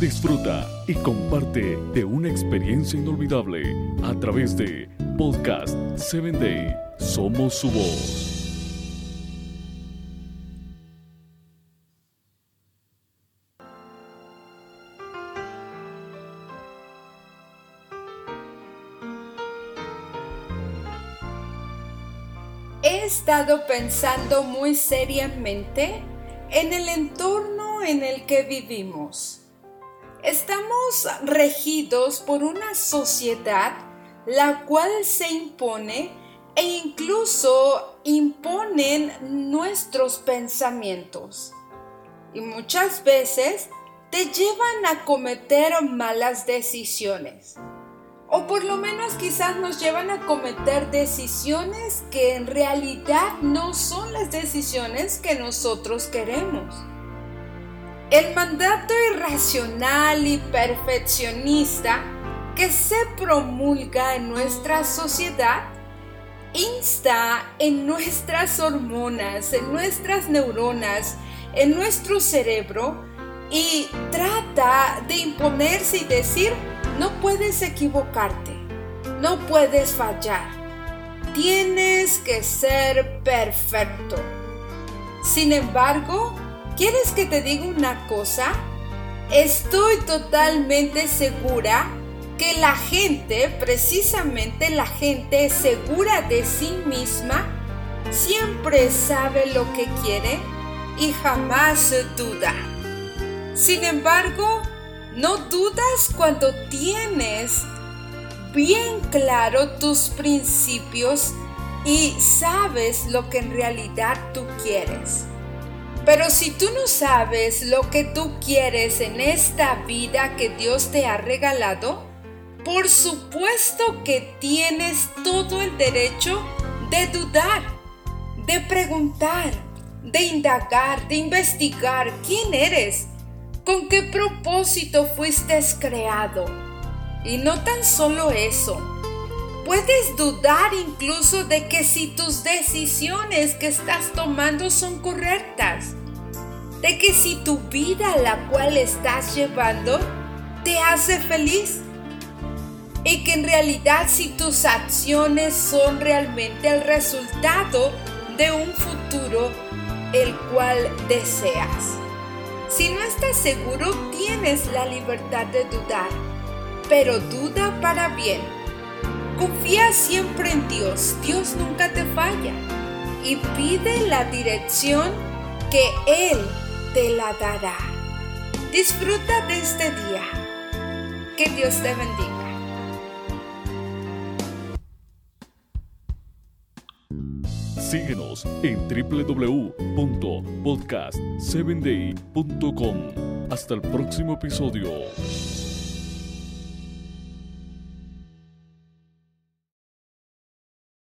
Disfruta y comparte de una experiencia inolvidable a través de Podcast 7 Day. Somos su voz. He estado pensando muy seriamente en el entorno en el que vivimos. Estamos regidos por una sociedad la cual se impone e incluso imponen nuestros pensamientos. Y muchas veces te llevan a cometer malas decisiones o por lo menos quizás nos llevan a cometer decisiones que en realidad no son las decisiones que nosotros queremos. El mandato irracional y perfeccionista que se promulga en nuestra sociedad insta en nuestras hormonas, en nuestras neuronas, en nuestro cerebro y trata de imponerse y decir, no puedes equivocarte, no puedes fallar, tienes que ser perfecto. Sin embargo, ¿quieres que te diga una cosa? Estoy totalmente segura que la gente, precisamente la gente segura de sí misma, siempre sabe lo que quiere y jamás duda. Sin embargo, no dudas cuando tienes bien claro tus principios y sabes lo que en realidad tú quieres. Pero si tú no sabes lo que tú quieres en esta vida que Dios te ha regalado, por supuesto que tienes todo el derecho de dudar, de preguntar, de indagar, de investigar quién eres con qué propósito fuiste creado. Y no tan solo eso, puedes dudar incluso de que si tus decisiones que estás tomando son correctas, de que si tu vida la cual estás llevando te hace feliz y que en realidad si tus acciones son realmente el resultado de un futuro el cual deseas. Si no estás seguro, tienes la libertad de dudar, pero duda para bien. Confía siempre en Dios, Dios nunca te falla. Y pide la dirección que Él te la dará. Disfruta de este día. Que Dios te bendiga. Síguenos en www.podcast7day.com. Hasta el próximo episodio.